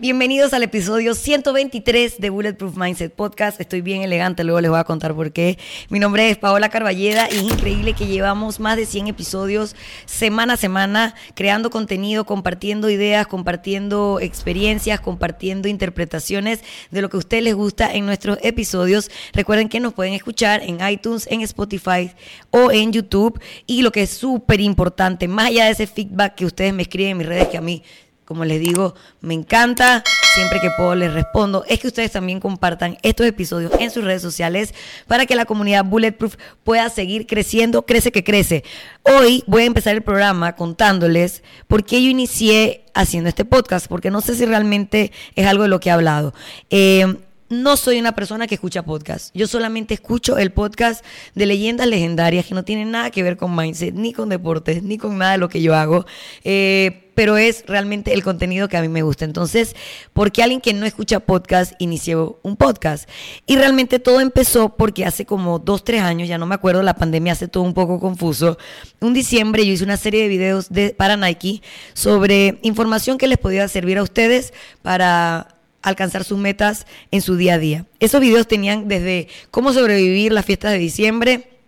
Bienvenidos al episodio 123 de Bulletproof Mindset Podcast. Estoy bien elegante, luego les voy a contar por qué. Mi nombre es Paola Carballeda y es increíble que llevamos más de 100 episodios semana a semana creando contenido, compartiendo ideas, compartiendo experiencias, compartiendo interpretaciones de lo que a ustedes les gusta en nuestros episodios. Recuerden que nos pueden escuchar en iTunes, en Spotify o en YouTube. Y lo que es súper importante, más allá de ese feedback que ustedes me escriben en mis redes, que a mí como les digo, me encanta. Siempre que puedo les respondo. Es que ustedes también compartan estos episodios en sus redes sociales para que la comunidad Bulletproof pueda seguir creciendo. Crece que crece. Hoy voy a empezar el programa contándoles por qué yo inicié haciendo este podcast, porque no sé si realmente es algo de lo que he hablado. Eh, no soy una persona que escucha podcast. Yo solamente escucho el podcast de leyendas legendarias que no tienen nada que ver con mindset, ni con deportes, ni con nada de lo que yo hago. Eh, pero es realmente el contenido que a mí me gusta. Entonces, ¿por qué alguien que no escucha podcast inició un podcast? Y realmente todo empezó porque hace como dos, tres años, ya no me acuerdo, la pandemia hace todo un poco confuso. Un diciembre yo hice una serie de videos de, para Nike sobre información que les podía servir a ustedes para alcanzar sus metas en su día a día. Esos videos tenían desde cómo sobrevivir las fiestas de diciembre,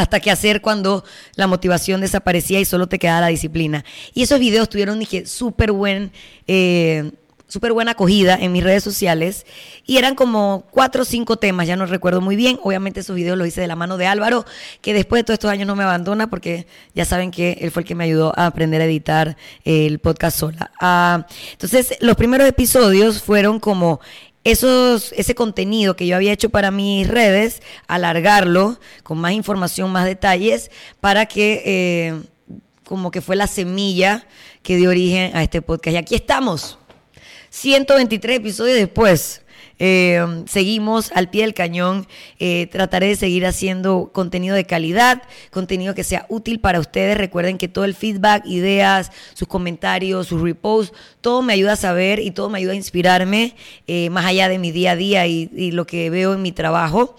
hasta qué hacer cuando la motivación desaparecía y solo te quedaba la disciplina. Y esos videos tuvieron, dije, súper buen... Eh, súper buena acogida en mis redes sociales y eran como cuatro o cinco temas, ya no recuerdo muy bien. Obviamente esos videos los hice de la mano de Álvaro, que después de todos estos años no me abandona porque ya saben que él fue el que me ayudó a aprender a editar el podcast sola. Ah, entonces, los primeros episodios fueron como esos, ese contenido que yo había hecho para mis redes, alargarlo con más información, más detalles, para que eh, como que fue la semilla que dio origen a este podcast. Y aquí estamos, 123 episodios después. Eh, seguimos al pie del cañón. Eh, trataré de seguir haciendo contenido de calidad, contenido que sea útil para ustedes. Recuerden que todo el feedback, ideas, sus comentarios, sus reposts, todo me ayuda a saber y todo me ayuda a inspirarme eh, más allá de mi día a día y, lo que veo en mi trabajo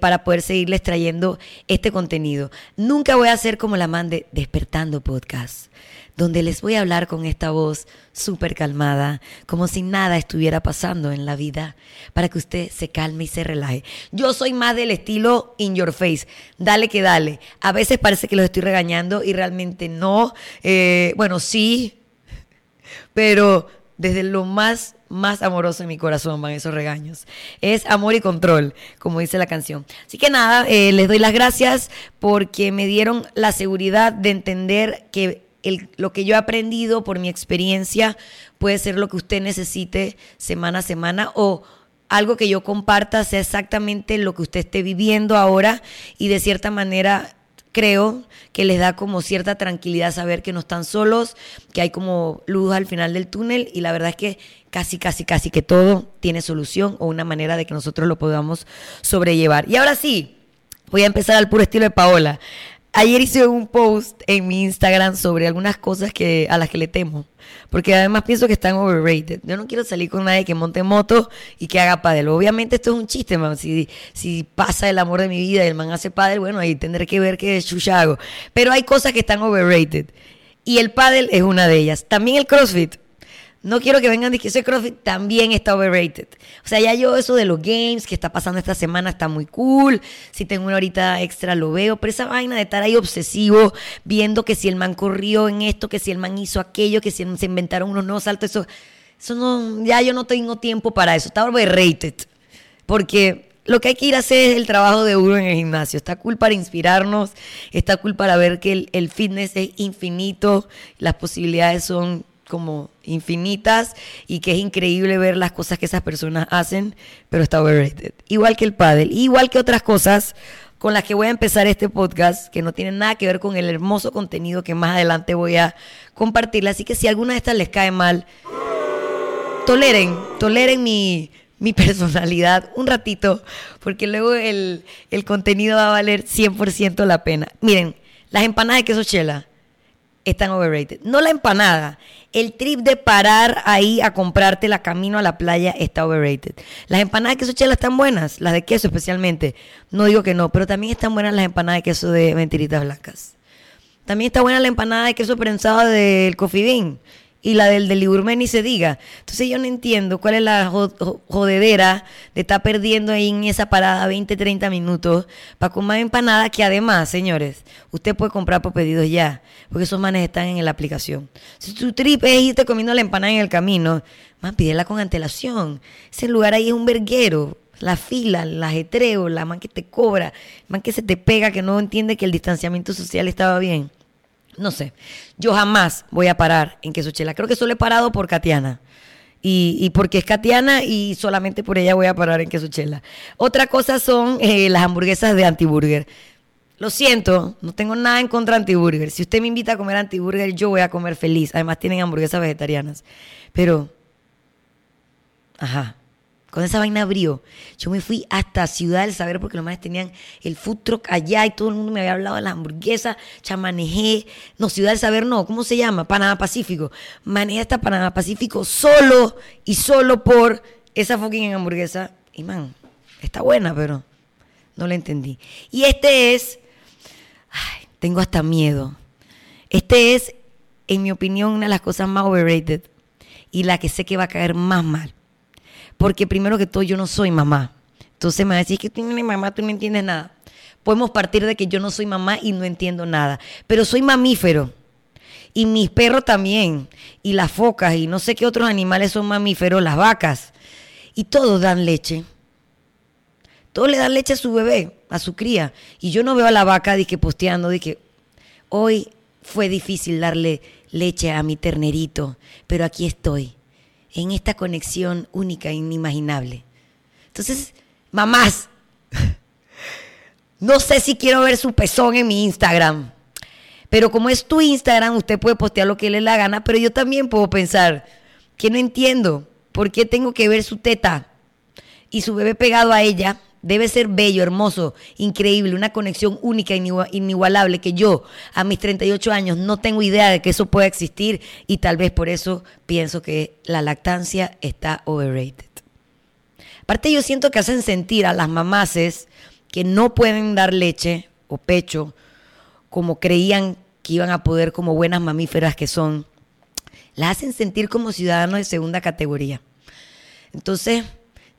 para poder seguirles trayendo este contenido. Nunca voy a ser como la man de Despertando Podcast donde les voy a hablar con esta voz súper calmada, como si nada estuviera pasando en la vida, para que usted se calme y se relaje. Yo soy más del estilo in your face, dale que dale. A veces parece que los estoy regañando y realmente no. Eh, bueno, sí, pero desde lo más más amoroso en mi corazón van esos regaños. Es amor y control, como dice la canción. Así que nada, eh, les doy las gracias porque me dieron la seguridad de entender que lo que yo he aprendido por mi experiencia puede ser lo que usted necesite semana a semana o algo que yo comparta sea exactamente lo que usted esté viviendo ahora y de cierta manera creo que les da como cierta tranquilidad saber que no están solos, que hay como luz al final del túnel y la verdad es que casi, casi, casi que todo tiene solución o una manera de que nosotros lo podamos sobrellevar. Y ahora sí, voy a empezar al puro estilo de Paola. Ayer hice un post en mi Instagram sobre algunas cosas que, a las que le temo. Porque además pienso que están overrated. Yo no quiero salir con nadie que monte moto y que haga pádel. Obviamente esto es un chiste, man. Si, pasa el amor de mi vida y el man hace pádel, bueno, ahí tendré que ver qué chucha hago. Pero hay cosas que están overrated. Y el pádel es una de ellas. También el CrossFit. No quiero que vengan que ese CrossFit también está overrated. O sea, ya yo eso de los games que está pasando esta semana está muy cool. Si tengo una horita extra lo veo. Pero esa vaina de estar ahí obsesivo viendo que si el man corrió en esto, que si el man hizo aquello, que si se inventaron unos nuevos saltos, eso, eso no, ya yo no tengo tiempo para eso. Está overrated. Porque lo que hay que ir a hacer es el trabajo de uno en el gimnasio. Está cool para inspirarnos, está cool para ver que el, el fitness es infinito, las posibilidades son como infinitas y que es increíble ver las cosas que esas personas hacen, pero está overrated. Igual que el paddle, igual que otras cosas con las que voy a empezar este podcast, que no tienen nada que ver con el hermoso contenido que más adelante voy a compartir. Así que si alguna de estas les cae mal, toleren, toleren mi, mi personalidad un ratito, porque luego el, el contenido va a valer 100% la pena. Miren, las empanadas de queso chela están overrated. No la empanada, el trip de parar ahí a comprarte la camino a la playa está overrated. Las empanadas de queso chela están buenas, las de queso especialmente. No digo que no, pero también están buenas las empanadas de queso de mentiritas blancas. También está buena la empanada de queso prensado del Bean. Y la del del ni se diga. Entonces yo no entiendo cuál es la jodedera de estar perdiendo ahí en esa parada 20, 30 minutos para comer empanada que además, señores, usted puede comprar por pedidos ya, porque esos manes están en la aplicación. Si tu trip es irte comiendo la empanada en el camino, man, pídela con antelación. Ese lugar ahí es un verguero. La fila, el ajetreo, la man que te cobra, man que se te pega, que no entiende que el distanciamiento social estaba bien. No sé. Yo jamás voy a parar en Quesochela. Creo que solo he parado por Katiana. Y, porque es Katiana y solamente por ella voy a parar en Quesochela. Otra cosa son eh, las hamburguesas de Antiburger. Lo siento, no tengo nada en contra de Antiburger. Si usted me invita a comer Antiburger, yo voy a comer feliz. Además tienen hamburguesas vegetarianas. Pero, ajá, con esa vaina abrió. Yo me fui hasta Ciudad del Saber porque los más tenían el food truck allá y todo el mundo me había hablado de las hamburguesas. Ya manejé, no, Ciudad del Saber no, ¿cómo se llama? Panamá Pacífico. Manejé hasta Panamá Pacífico solo y solo por esa fucking hamburguesa. Y man, está buena, pero no la entendí. Y este es, tengo hasta miedo. Este es, en mi opinión, una de las cosas más overrated y la que sé que va a caer más mal porque primero que todo yo no soy mamá. Entonces me va a decir que tú no eres mamá, tú no entiendes nada. Podemos partir de que yo no soy mamá y no entiendo nada, pero soy mamífero. Y mis perros también, y las focas, y no sé qué otros animales son mamíferos, las vacas. Y todos dan leche. Todos le dan leche a su bebé, a su cría. Y yo no veo a la vaca que posteando, que hoy fue difícil darle leche a mi ternerito, pero aquí estoy en esta conexión única e inimaginable. Entonces, mamás, no sé si quiero ver su pezón en mi Instagram, pero como es tu Instagram, usted puede postear lo que le dé la gana, pero yo también puedo pensar que no entiendo por qué tengo que ver su teta y su bebé pegado a ella Debe ser bello, hermoso, increíble, una conexión única, inigualable, que yo a mis 38 años no tengo idea de que eso pueda existir y tal vez por eso pienso que la lactancia está overrated. Aparte yo siento que hacen sentir a las mamaces que no pueden dar leche o pecho como creían que iban a poder como buenas mamíferas que son, las hacen sentir como ciudadanos de segunda categoría. Entonces,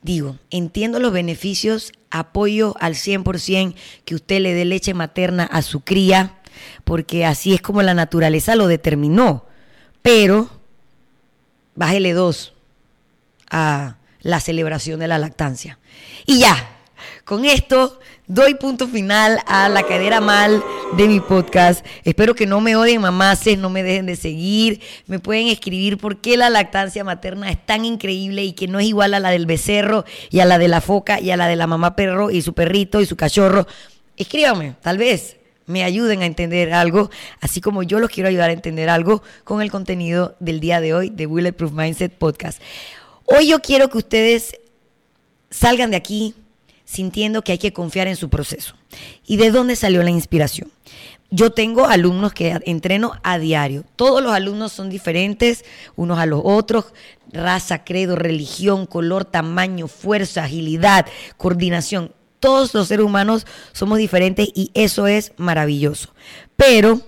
Digo, entiendo los beneficios, apoyo al 100% que usted le dé leche materna a su cría, porque así es como la naturaleza lo determinó. Pero bájele dos a la celebración de la lactancia. Y ya, con esto doy punto final a la cadera mal de mi podcast. Espero que no me odien mamaces, no me dejen de seguir. Me pueden escribir por qué la lactancia materna es tan increíble y que no es igual a la del becerro y a la de la foca y a la de la mamá perro y su perrito y su cachorro. Escríbame, tal vez me ayuden a entender algo, así como yo los quiero ayudar a entender algo con el contenido del día de hoy de Bulletproof Mindset Podcast. Hoy yo quiero que ustedes salgan de aquí sintiendo que hay que confiar en su proceso. ¿Y de dónde salió la inspiración? Yo tengo alumnos que entreno a diario. Todos los alumnos son diferentes unos a los otros. Raza, credo, religión, color, tamaño, fuerza, agilidad, coordinación. Todos los seres humanos somos diferentes y eso es maravilloso. Pero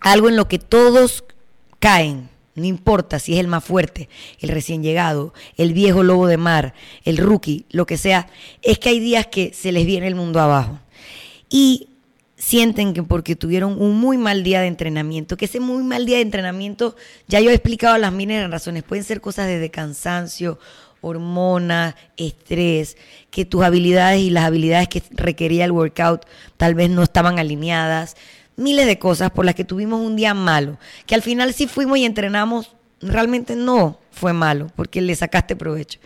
algo en lo que todos caen no importa si es el más fuerte, el recién llegado, el viejo lobo de mar, el rookie, lo que sea, es que hay días que se les viene el mundo abajo. Y sienten que porque tuvieron un muy mal día de entrenamiento, que ese muy mal día de entrenamiento, ya yo he explicado las miles de razones, pueden ser cosas desde cansancio, hormonas, estrés, que tus habilidades y las habilidades que requería el workout tal vez no estaban alineadas, miles de cosas por las que tuvimos un día malo, que al final sí fuimos y entrenamos, realmente no fue malo, porque le sacaste provecho.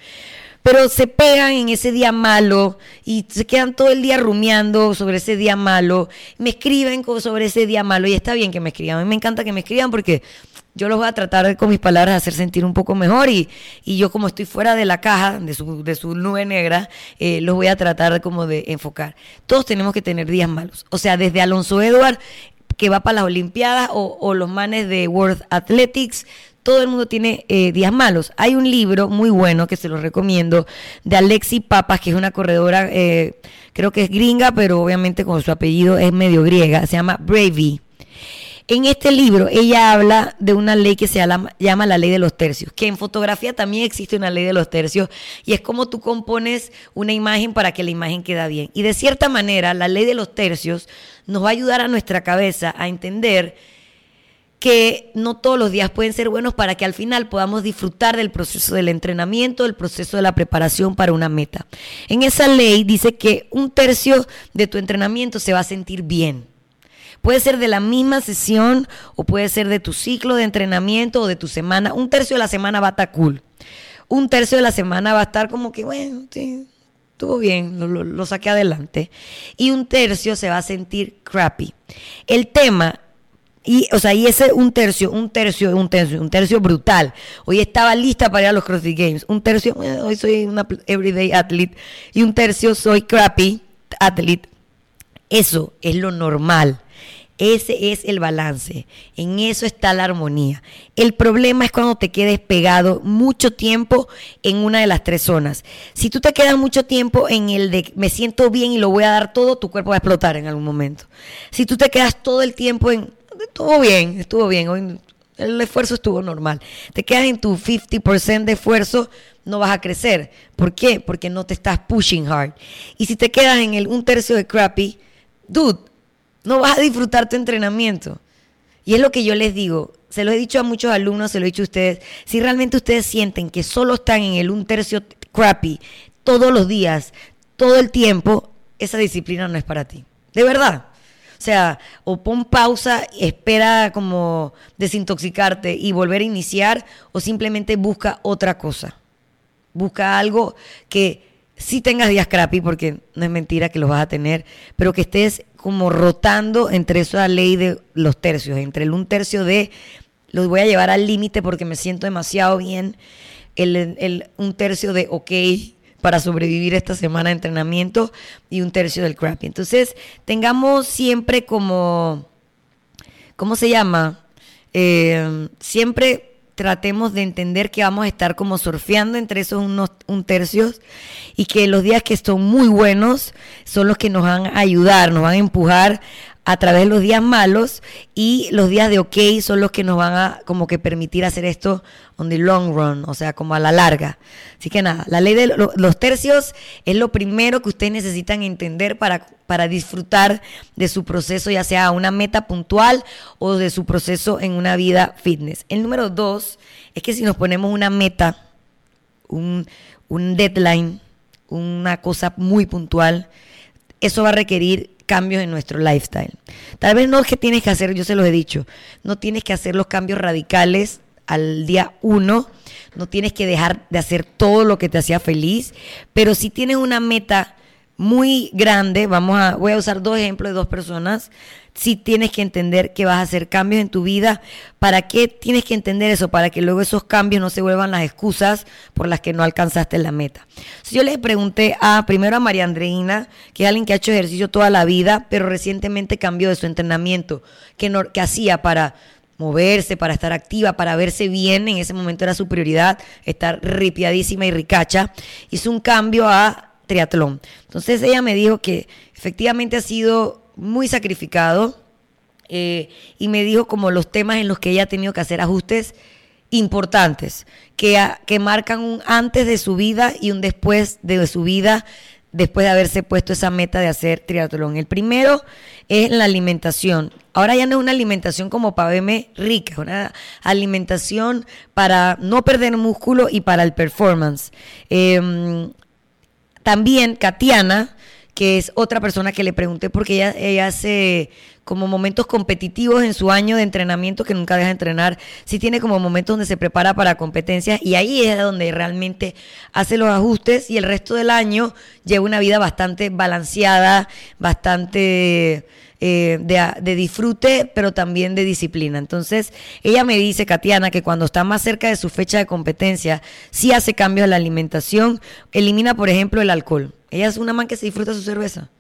Pero se pegan en ese día malo y se quedan todo el día rumiando sobre ese día malo, me escriben sobre ese día malo y está bien que me escriban, a mí me encanta que me escriban porque yo los voy a tratar con mis palabras de hacer sentir un poco mejor y, y yo como estoy fuera de la caja, de su, de su nube negra, eh, los voy a tratar como de enfocar. Todos tenemos que tener días malos. O sea, desde Alonso Edward, que va para las Olimpiadas, o, o los manes de World Athletics, todo el mundo tiene eh, días malos. Hay un libro muy bueno que se lo recomiendo de Alexi Papas, que es una corredora, eh, creo que es gringa, pero obviamente con su apellido es medio griega, se llama Bravey En este libro ella habla de una ley que se llama, la ley de los tercios, que en fotografía también existe una ley de los tercios y es como tú compones una imagen para que la imagen quede bien. Y de cierta manera la ley de los tercios nos va a ayudar a nuestra cabeza a entender que no todos los días pueden ser buenos para que al final podamos disfrutar del proceso del entrenamiento, del proceso de la preparación para una meta. En esa ley dice que un tercio de tu entrenamiento se va a sentir bien. Puede ser de la misma sesión o puede ser de tu ciclo de entrenamiento o de tu semana. Un tercio de la semana va a estar cool. Un tercio de la semana va a estar como que, bueno, sí, estuvo bien, lo, saqué adelante. Y un tercio se va a sentir crappy. El tema y, o sea, y ese un tercio, un tercio, un tercio, un tercio brutal. Hoy estaba lista para ir a los CrossFit Games. Un tercio, hoy soy una everyday athlete. Y un tercio soy crappy athlete. Eso es lo normal. Ese es el balance. En eso está la armonía. El problema es cuando te quedes pegado mucho tiempo en una de las tres zonas. Si tú te quedas mucho tiempo en el de me siento bien y lo voy a dar todo, tu cuerpo va a explotar en algún momento. Si tú te quedas todo el tiempo en estuvo bien, estuvo bien. Hoy el esfuerzo estuvo normal. Te quedas en tu 50% de esfuerzo, no vas a crecer. ¿Por qué? Porque no te estás pushing hard. Y si te quedas en el un tercio de crappy, dude, no vas a disfrutar tu entrenamiento. Y es lo que yo les digo. Se lo he dicho a muchos alumnos, se lo he dicho a ustedes. Si realmente ustedes sienten que solo están en el un tercio crappy todos los días, todo el tiempo, esa disciplina no es para ti. De verdad. O sea, o pon pausa, espera como desintoxicarte y volver a iniciar, o simplemente busca otra cosa. Busca algo que sí tengas días crappy, porque no es mentira que los vas a tener, pero que estés como rotando entre esa ley de los tercios, entre el un tercio de los voy a llevar al límite porque me siento demasiado bien, el, un tercio de ok, para sobrevivir esta semana de entrenamiento y un tercio del crappy. Entonces, tengamos siempre como, ¿cómo se llama? Eh, siempre tratemos de entender que vamos a estar como surfeando entre esos unos un tercios y que los días que son muy buenos son los que nos van a ayudar, nos van a empujar a través de los días malos y los días de ok son los que nos van a como que permitir hacer esto on the long run, o sea, como a la larga. Así que nada, la ley de los tercios es lo primero que ustedes necesitan entender para, para disfrutar de su proceso, ya sea una meta puntual o de su proceso en una vida fitness. El número dos es que si nos ponemos una meta, un, un deadline, una cosa muy puntual, eso va a requerir cambios en nuestro lifestyle. Tal vez no es que tienes que hacer, yo se los he dicho, no tienes que hacer los cambios radicales al día uno, no tienes que dejar de hacer todo lo que te hacía feliz, pero si tienes una meta muy grande, vamos a, voy a usar dos ejemplos de dos personas, si tienes que entender que vas a hacer cambios en tu vida. ¿Para qué tienes que entender eso? Para que luego esos cambios no se vuelvan las excusas por las que no alcanzaste la meta. Si yo le pregunté a, primero a María Andreina, que es alguien que ha hecho ejercicio toda la vida, pero recientemente cambió de su entrenamiento, que, no, que hacía para moverse, para estar activa, para verse bien, en ese momento era su prioridad, estar ripiadísima y ricacha, hizo un cambio a triatlón. Entonces ella me dijo que efectivamente ha sido muy sacrificado eh, y me dijo como los temas en los que ella ha tenido que hacer ajustes importantes, que, que marcan un antes de su vida y un después de su vida, después de haberse puesto esa meta de hacer triatlón. El primero es la alimentación. Ahora ya no es una alimentación como para verme rica, es una alimentación para no perder músculo y para el performance. Em, también Katiana que es otra persona que le pregunté porque ella, ella hace como momentos competitivos en su año de entrenamiento que nunca deja de entrenar, sí tiene como momentos donde se prepara para competencias y ahí es donde realmente hace los ajustes y el resto del año lleva una vida bastante balanceada, bastante eh, de, de, disfrute, pero también de disciplina. Entonces, ella me dice, Katiana, que cuando está más cerca de su fecha de competencia, sí hace cambios en la alimentación, elimina, por ejemplo, el alcohol. Ella es una man que se disfruta su cerveza.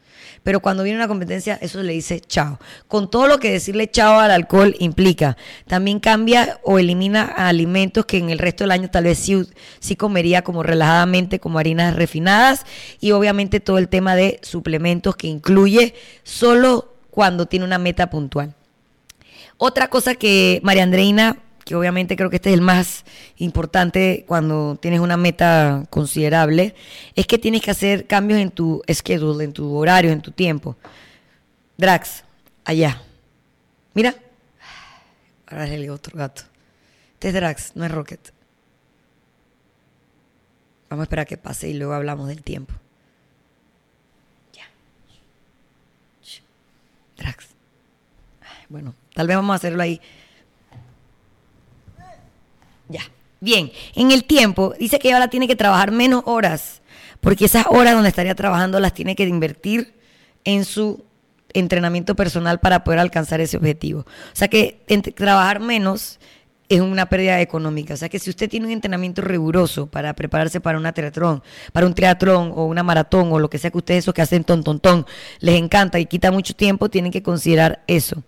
Pero cuando viene una competencia, eso le dice chao. Con todo lo que decirle chao al alcohol implica. También cambia o elimina alimentos que en el resto del año tal vez sí, sí comería como relajadamente, como harinas refinadas. Y obviamente todo el tema de suplementos que incluye solo cuando tiene una meta puntual. Otra cosa que María Andreina, que obviamente creo que este es el más importante cuando tienes una meta considerable, es que tienes que hacer cambios en tu schedule, en tu horario, en tu tiempo. Drax, allá. Mira. Ahora es el otro gato. Este es Drax, no es Rocket. Vamos a esperar que pase y luego hablamos del tiempo. Bueno, tal vez vamos a hacerlo ahí. Ya. Bien, en el tiempo, dice que ahora tiene que trabajar menos horas, porque esas horas donde estaría trabajando las tiene que invertir en su entrenamiento personal para poder alcanzar ese objetivo. O sea que trabajar menos es una pérdida económica. O sea que si usted tiene un entrenamiento riguroso para prepararse para una triatlón, para un triatlón o una maratón o lo que sea que ustedes esos que hacen ton, ton, ton, les encanta y quita mucho tiempo, tienen que considerar eso.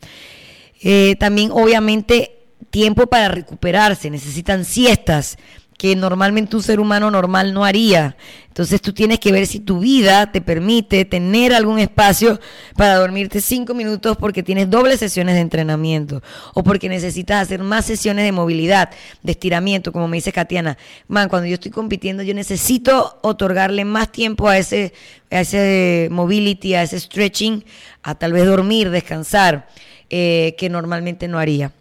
Eh, también, obviamente, tiempo para recuperarse. Necesitan siestas que normalmente un ser humano normal no haría. Entonces tú tienes que ver si tu vida te permite tener algún espacio para dormirte cinco minutos porque tienes dobles sesiones de entrenamiento o porque necesitas hacer más sesiones de movilidad, de estiramiento, como me dice Katiana. Man, cuando yo estoy compitiendo yo necesito otorgarle más tiempo a ese, a ese mobility, a ese stretching, a tal vez dormir, descansar, eh, que normalmente no haría.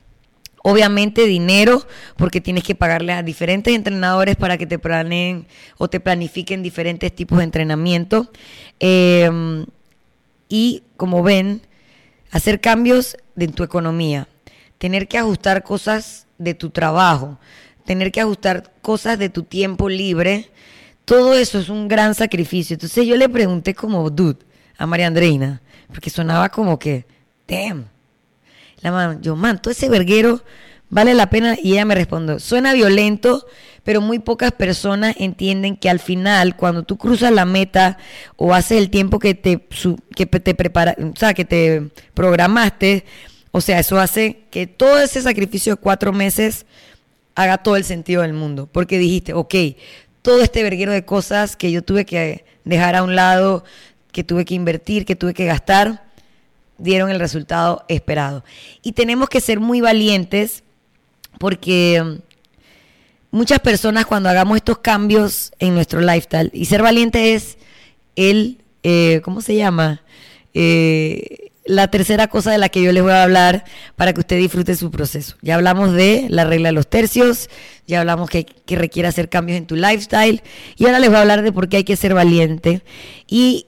Obviamente dinero, porque tienes que pagarle a diferentes entrenadores para que te planeen o te planifiquen diferentes tipos de entrenamiento. Em, y como ven, hacer cambios en tu economía, tener que ajustar cosas de tu trabajo, tener que ajustar cosas de tu tiempo libre, todo eso es un gran sacrificio. Entonces yo le pregunté como dude a María Andreina, porque sonaba como que, damn la yo, man, todo ese verguero vale la pena. Y ella me respondió, suena violento, pero muy pocas personas entienden que al final, cuando tú cruzas la meta o haces el tiempo que te, que te prepara, o sea, que te programaste, o sea, eso hace que todo ese sacrificio de cuatro meses haga todo el sentido del mundo. Porque dijiste, ok, todo este verguero de cosas que yo tuve que dejar a un lado, que tuve que invertir, que tuve que gastar, dieron el resultado esperado. Y tenemos que ser muy valientes porque mm, muchas personas cuando hagamos estos cambios en nuestro lifestyle, y ser valiente es el, eh, ¿cómo se llama? Eh, la tercera cosa de la que yo les voy a hablar para que usted disfrute su proceso. Ya hablamos de la regla de los tercios, ya hablamos que, que requiere hacer cambios en tu lifestyle y ahora les voy a hablar de por qué hay que ser valiente. Y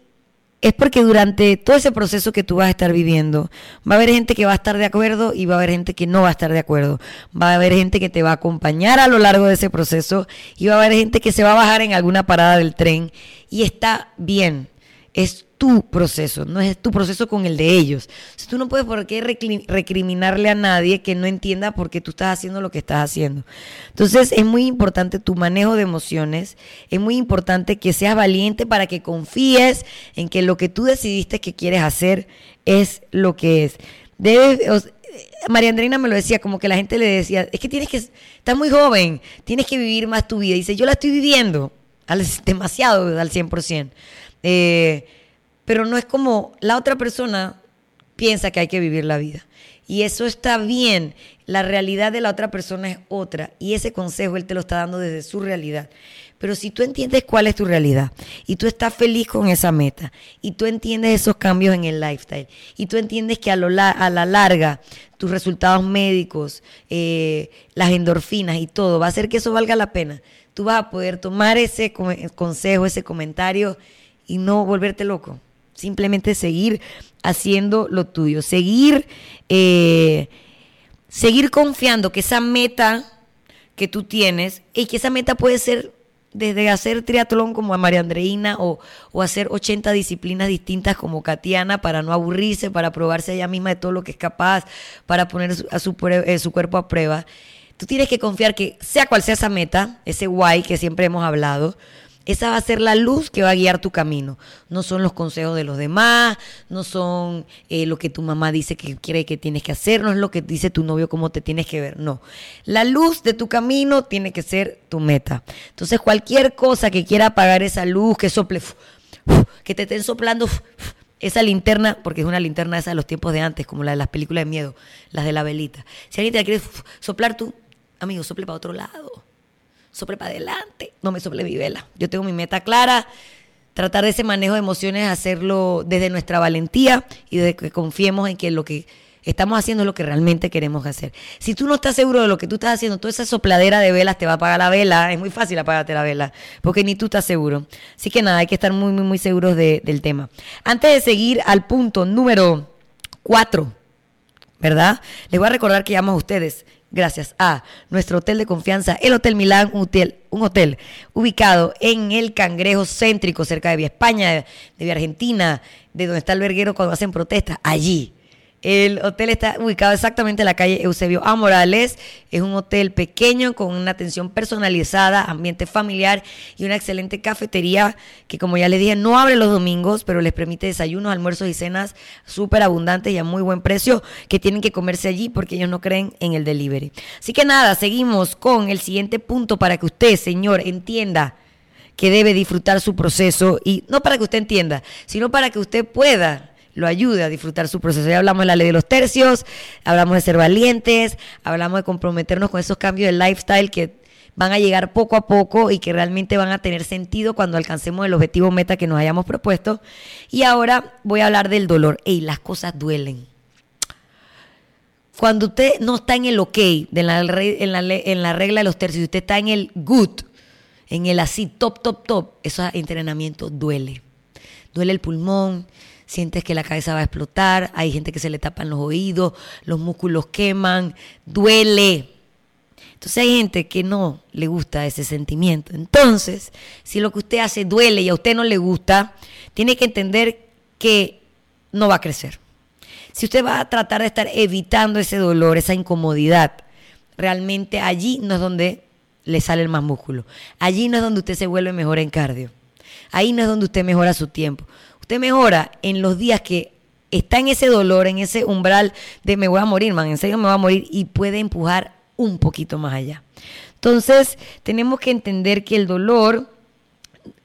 es porque durante todo ese proceso que tú vas a estar viviendo, va a haber gente que va a estar de acuerdo y va a haber gente que no va a estar de acuerdo. Va a haber gente que te va a acompañar a lo largo de ese proceso y va a haber gente que se va a bajar en alguna parada del tren y está bien. Es tu proceso, no es tu proceso con el de ellos. tú no puedes por qué recriminarle a nadie que no entienda por qué tú estás haciendo lo que estás haciendo. Entonces es muy importante tu manejo de emociones, es muy importante que seas valiente para que confíes en que lo que tú decidiste que quieres hacer es lo que es. María Andreina me lo decía, como que la gente le decía, es que tienes que, estás muy joven, tienes que vivir más tu vida. dice, yo la estoy viviendo al, demasiado al 100%. Eh, pero no es como la otra persona piensa que hay que vivir la vida. Y eso está bien. La realidad de la otra persona es otra. Y ese consejo él te lo está dando desde su realidad. Pero si tú entiendes cuál es tu realidad y tú estás feliz con esa meta y tú entiendes esos cambios en el lifestyle y tú entiendes que a, lo a la larga tus resultados médicos, eh, las endorfinas y todo va a hacer que eso valga la pena, tú vas a poder tomar ese consejo, ese comentario y no volverte loco. Simplemente seguir haciendo lo tuyo, seguir, eh, seguir confiando que esa meta que tú tienes y que esa meta puede ser desde hacer triatlón como a María Andreina o, hacer 80 disciplinas distintas como Katiana para no aburrirse, para probarse ella misma de todo lo que es capaz, para poner a su, eh, su cuerpo a prueba. Tú tienes que confiar que sea cual sea esa meta, ese guay que siempre hemos hablado, esa va a ser la luz que va a guiar tu camino. No son los consejos de los demás, no son eh, lo que tu mamá dice que quiere que tienes que hacer, no es lo que dice tu novio cómo te tienes que ver. No. La luz de tu camino tiene que ser tu meta. Entonces, cualquier cosa que quiera apagar esa luz, que sople, que te estén soplando esa linterna, porque es una linterna esa de los tiempos de antes, como la de las películas de miedo, las de la velita. Si alguien te la quiere soplar tú, amigo, sople para otro lado. Sople para adelante. No me sople mi vela. Yo tengo mi meta clara. Tratar de ese manejo de emociones, hacerlo desde nuestra valentía y de que confiemos en que lo que estamos haciendo lo que realmente queremos hacer. Si tú no estás seguro de lo que tú estás haciendo, toda esa sopladera de velas te va a apagar la vela. Es muy fácil apagarte la vela, porque ni tú estás seguro. Así que nada, hay que estar muy, muy, muy seguros del tema. Antes de seguir al punto número cuatro, ¿verdad? Les voy a recordar que llamamos a ustedes gracias a nuestro hotel de confianza, el Hotel Milán, un hotel, un hotel ubicado en el Cangrejo Céntrico, cerca de Vía España, de Vía Argentina, de donde está el verguero cuando hacen protestas, allí el hotel está ubicado exactamente en la calle Eusebio A. Morales. Es un hotel pequeño con una atención personalizada, ambiente familiar y una excelente cafetería que, como ya les dije, no abre los domingos, pero les permite desayunos, almuerzos y cenas súper abundantes y a muy buen precio que tienen que comerse allí porque ellos no creen en el delivery. Así que nada, seguimos con el siguiente punto para que usted, señor, entienda que debe disfrutar su proceso y no para que usted entienda, sino para que usted pueda lo ayude a disfrutar su proceso. Ya hablamos de la ley de los tercios, hablamos de ser valientes, hablamos de comprometernos con esos cambios de lifestyle que van a llegar poco a poco y que realmente van a tener sentido cuando alcancemos el objetivo meta que nos hayamos propuesto. Y ahora voy a hablar del dolor. Ey, las cosas duelen. Cuando usted no está en el ok, en, la, regla de los tercios, usted está en el good, en el así, top, top, top, ese entrenamiento duele. Duele el pulmón, sientes que la cabeza va a explotar, hay gente que se le tapan los oídos, los músculos queman, duele. Entonces hay gente que no le gusta ese sentimiento. Entonces, si lo que usted hace duele y a usted no le gusta, tiene que entender que no va a crecer. Si usted va a tratar de estar evitando ese dolor, esa incomodidad, realmente allí no es donde le sale el más músculo. Allí no es donde usted se vuelve mejor en cardio. Ahí no es donde usted mejora su tiempo. Mejora en los días que está en ese dolor, en ese umbral de me voy a morir, man, en serio me voy a morir y puede empujar un poquito más allá. Entonces, tenemos que entender que el dolor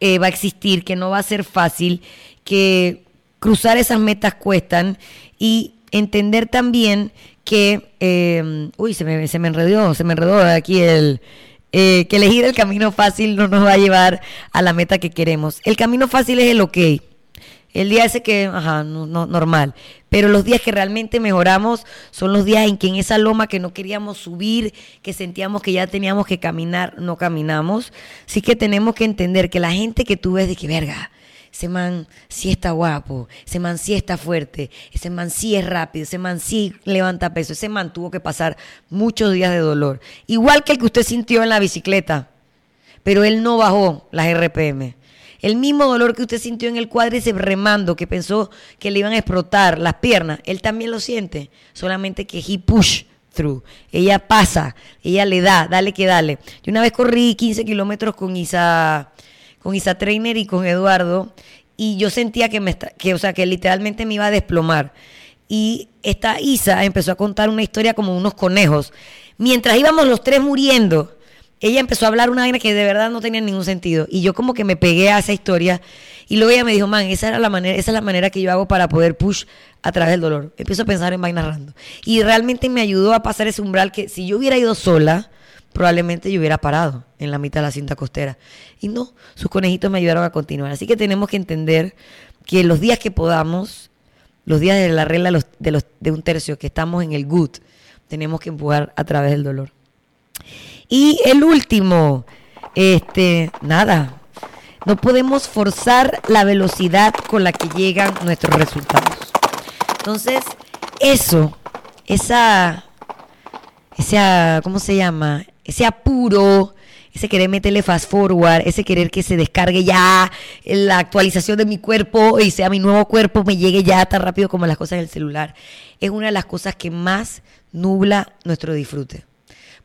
eh, va a existir, que no va a ser fácil, que cruzar esas metas cuestan y entender también que, eh, uy, se me, se me enredó, se me enredó aquí el, eh, que elegir el camino fácil no nos va a llevar a la meta que queremos. El camino fácil es el ok. El día ese que, ajá, no, normal. Pero los días que realmente mejoramos son los días en que en esa loma que no queríamos subir, que sentíamos que ya teníamos que caminar, no caminamos. Sí que tenemos que entender que la gente que tú ves de que, verga, ese man sí está guapo, ese man sí está fuerte, ese man sí es rápido, ese man sí levanta peso, ese man tuvo que pasar muchos días de dolor. Igual que el que usted sintió en la bicicleta, pero él no bajó las RPM. El mismo dolor que usted sintió en el ese remando, que pensó que le iban a explotar las piernas, él también lo siente, solamente que he push through. Ella pasa, ella le da, dale que dale. Yo una vez corrí 15 kilómetros con Isa, con Isa Trainer y con Eduardo, y yo sentía que me, que, o sea, que literalmente me iba a desplomar. Y esta Isa empezó a contar una historia como unos conejos. Mientras íbamos los tres muriendo, ella empezó a hablar una vaina que de verdad no tenía ningún sentido. Y yo como que me pegué a esa historia. Y luego ella me dijo, man, esa, era la manera, esa es la manera que yo hago para poder push a través del dolor. Empiezo a pensar en vainas random. Y realmente me ayudó a pasar ese umbral que si yo hubiera ido sola, probablemente yo hubiera parado en la mitad de la cinta costera. Y no, sus conejitos me ayudaron a continuar. Así que tenemos que entender que los días que podamos, los días de la regla de, los, de un tercio, que estamos en el good, tenemos que empujar a través del dolor. Y el último, este, nada, no podemos forzar la velocidad con la que llegan nuestros resultados. Entonces, eso, esa, ese, ¿cómo se llama? Ese apuro, ese querer meterle fast forward, ese querer que se descargue ya la actualización de mi cuerpo y sea mi nuevo cuerpo, me llegue ya tan rápido como las cosas en el celular, es una de las cosas que más nubla nuestro disfrute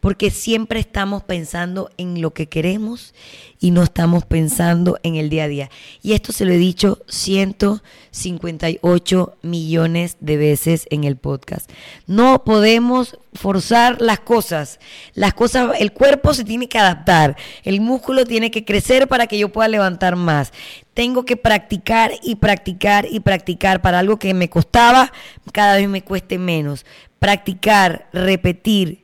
porque siempre estamos pensando en lo que queremos y no estamos pensando en el día a día. Y esto se lo he dicho 158 millones de veces en el podcast. No podemos forzar las cosas. Las cosas, el cuerpo se tiene que adaptar, el músculo tiene que crecer para que yo pueda levantar más. tengo que practicar y practicar y practicar para algo que me costaba, cada vez me cueste menos. Practicar, repetir,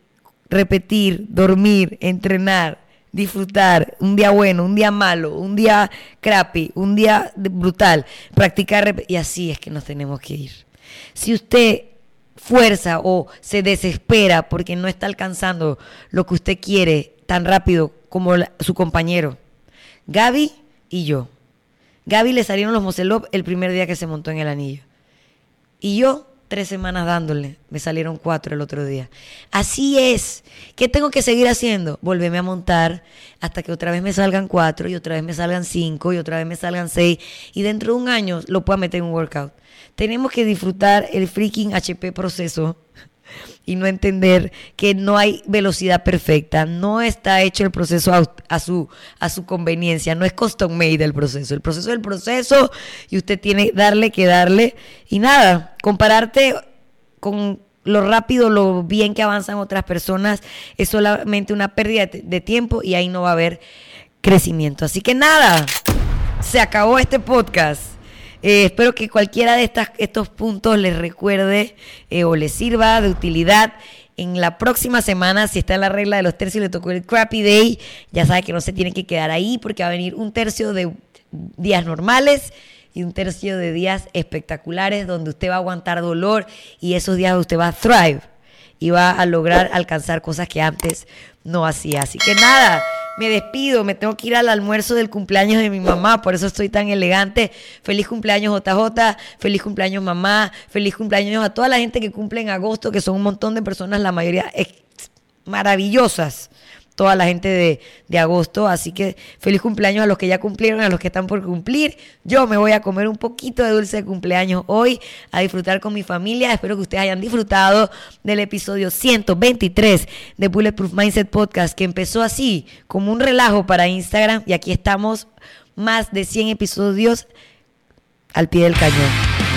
repetir, dormir, entrenar, disfrutar, un día bueno, un día malo, un día crappy, un día brutal, practicar y así es que nos tenemos que ir. Si usted fuerza o se desespera porque no está alcanzando lo que usted quiere tan rápido como su compañero, Gaby y yo. Gaby le salieron los Moselop el primer día que se montó en el anillo. Y yo tres semanas dándole, me salieron cuatro el otro día. Así es. ¿Qué tengo que seguir haciendo? Volverme a montar hasta que otra vez me salgan cuatro y otra vez me salgan cinco y otra vez me salgan seis y dentro de un año lo pueda meter en un workout. Tenemos que disfrutar el freaking HP proceso y no entender que no hay velocidad perfecta, no está hecho el proceso a, su, a su conveniencia, no es custom made el proceso, el proceso es el proceso y usted tiene darle que darle y nada, compararte con lo rápido, lo bien que avanzan otras personas es solamente una pérdida de tiempo y ahí no va a haber crecimiento. Así que nada, se acabó este podcast. Eh, espero que cualquiera de estas, estos puntos les recuerde eh, o les sirva de utilidad. En la próxima semana, si está en la regla de los tercios y le tocó el crappy day, ya sabe que no se tiene que quedar ahí porque va a venir un tercio de días normales y un tercio de días espectaculares donde usted va a aguantar dolor y esos días usted va a thrive y va a lograr alcanzar cosas que antes no hacía. Así que nada me despido, me tengo que ir al almuerzo del cumpleaños de mi mamá, por eso estoy tan elegante. Feliz cumpleaños JJ, feliz cumpleaños mamá, feliz cumpleaños a toda la gente que cumple en agosto, que son un montón de personas, la mayoría maravillosas toda la gente de, de, agosto. Así que feliz cumpleaños a los que ya cumplieron, a los que están por cumplir. Yo me voy a comer un poquito de dulce de cumpleaños hoy, a disfrutar con mi familia. Espero que ustedes hayan disfrutado del episodio 123 de Bulletproof Mindset Podcast, que empezó así, como un relajo para Instagram. Y aquí estamos, más de 100 episodios al pie del cañón.